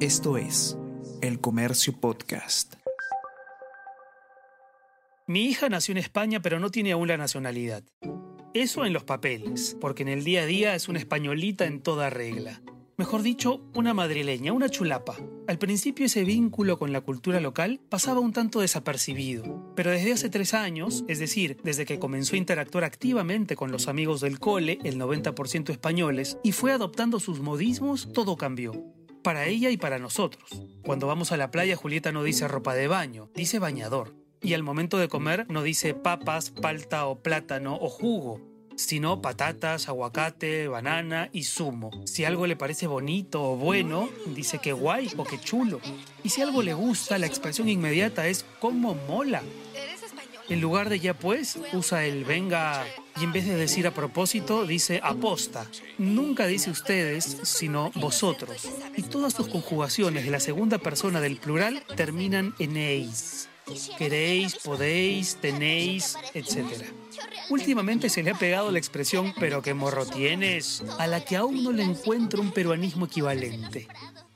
Esto es El Comercio Podcast. Mi hija nació en España pero no tiene aún la nacionalidad. Eso en los papeles, porque en el día a día es una españolita en toda regla. Mejor dicho, una madrileña, una chulapa. Al principio ese vínculo con la cultura local pasaba un tanto desapercibido, pero desde hace tres años, es decir, desde que comenzó a interactuar activamente con los amigos del cole, el 90% españoles, y fue adoptando sus modismos, todo cambió. Para ella y para nosotros. Cuando vamos a la playa, Julieta no dice ropa de baño, dice bañador. Y al momento de comer no dice papas, palta o plátano o jugo, sino patatas, aguacate, banana y zumo. Si algo le parece bonito o bueno, dice que guay o que chulo. Y si algo le gusta, la expresión inmediata es como mola. En lugar de ya pues, usa el venga y en vez de decir a propósito, dice aposta. Nunca dice ustedes, sino vosotros. Y todas sus conjugaciones de la segunda persona del plural terminan en eis. Queréis, podéis, tenéis, etc. Últimamente se le ha pegado la expresión pero qué morro tienes, a la que aún no le encuentro un peruanismo equivalente.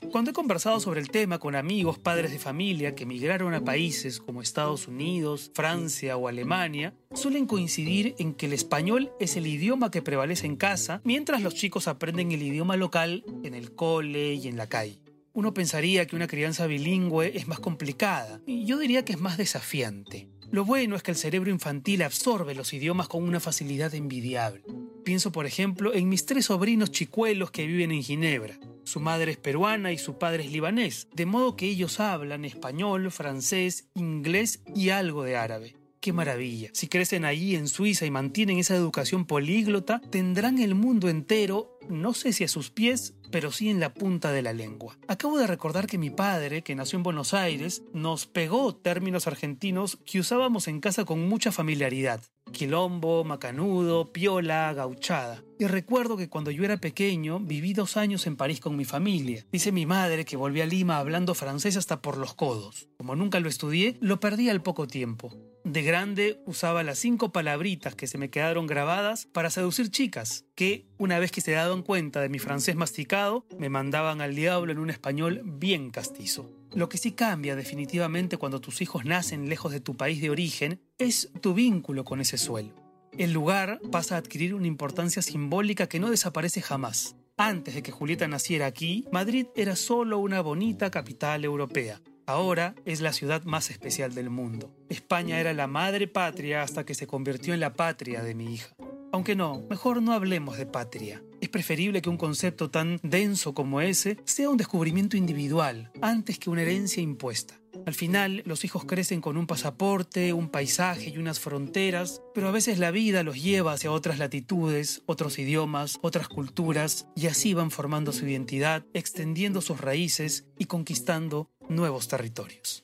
Cuando he conversado sobre el tema con amigos, padres de familia que emigraron a países como Estados Unidos, Francia o Alemania, suelen coincidir en que el español es el idioma que prevalece en casa, mientras los chicos aprenden el idioma local en el cole y en la calle. Uno pensaría que una crianza bilingüe es más complicada, y yo diría que es más desafiante. Lo bueno es que el cerebro infantil absorbe los idiomas con una facilidad envidiable. Pienso, por ejemplo, en mis tres sobrinos chicuelos que viven en Ginebra. Su madre es peruana y su padre es libanés, de modo que ellos hablan español, francés, inglés y algo de árabe. ¡Qué maravilla! Si crecen allí en Suiza y mantienen esa educación políglota, tendrán el mundo entero, no sé si a sus pies, pero sí en la punta de la lengua. Acabo de recordar que mi padre, que nació en Buenos Aires, nos pegó términos argentinos que usábamos en casa con mucha familiaridad. Quilombo, macanudo, piola, gauchada. Y recuerdo que cuando yo era pequeño viví dos años en París con mi familia. Dice mi madre que volví a Lima hablando francés hasta por los codos. Como nunca lo estudié, lo perdí al poco tiempo. De grande usaba las cinco palabritas que se me quedaron grabadas para seducir chicas, que, una vez que se daban cuenta de mi francés masticado, me mandaban al diablo en un español bien castizo. Lo que sí cambia definitivamente cuando tus hijos nacen lejos de tu país de origen es tu vínculo con ese suelo. El lugar pasa a adquirir una importancia simbólica que no desaparece jamás. Antes de que Julieta naciera aquí, Madrid era solo una bonita capital europea. Ahora es la ciudad más especial del mundo. España era la madre patria hasta que se convirtió en la patria de mi hija. Aunque no, mejor no hablemos de patria. Es preferible que un concepto tan denso como ese sea un descubrimiento individual, antes que una herencia impuesta. Al final, los hijos crecen con un pasaporte, un paisaje y unas fronteras, pero a veces la vida los lleva hacia otras latitudes, otros idiomas, otras culturas, y así van formando su identidad, extendiendo sus raíces y conquistando nuevos territorios.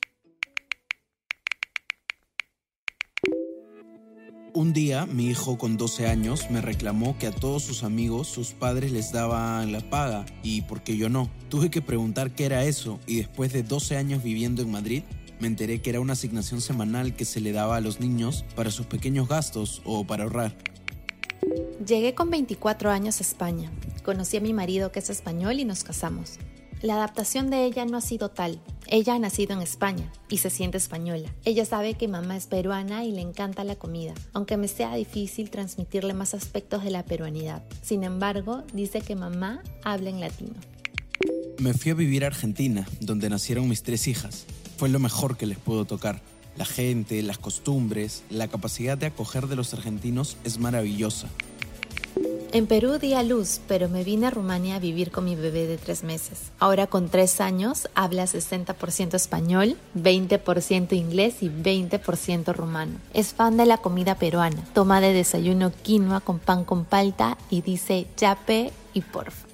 Un día, mi hijo con 12 años me reclamó que a todos sus amigos sus padres les daban la paga y por qué yo no. Tuve que preguntar qué era eso y después de 12 años viviendo en Madrid, me enteré que era una asignación semanal que se le daba a los niños para sus pequeños gastos o para ahorrar. Llegué con 24 años a España. Conocí a mi marido que es español y nos casamos. La adaptación de ella no ha sido tal. Ella ha nacido en España y se siente española. Ella sabe que mamá es peruana y le encanta la comida, aunque me sea difícil transmitirle más aspectos de la peruanidad. Sin embargo, dice que mamá habla en latino. Me fui a vivir a Argentina, donde nacieron mis tres hijas. Fue lo mejor que les pudo tocar. La gente, las costumbres, la capacidad de acoger de los argentinos es maravillosa. En Perú di a luz, pero me vine a Rumania a vivir con mi bebé de tres meses. Ahora con tres años habla 60% español, 20% inglés y 20% rumano. Es fan de la comida peruana. Toma de desayuno quinoa con pan con palta y dice yape y porfa.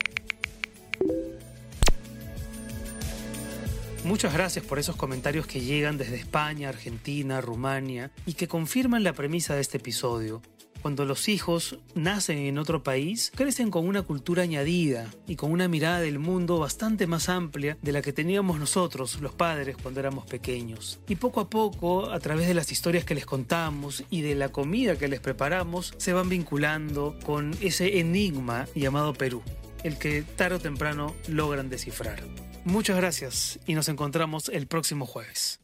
Muchas gracias por esos comentarios que llegan desde España, Argentina, Rumania y que confirman la premisa de este episodio. Cuando los hijos nacen en otro país, crecen con una cultura añadida y con una mirada del mundo bastante más amplia de la que teníamos nosotros, los padres, cuando éramos pequeños. Y poco a poco, a través de las historias que les contamos y de la comida que les preparamos, se van vinculando con ese enigma llamado Perú. el que tarde o temprano logran descifrar. Muchas gracias y nos encontramos el próximo jueves.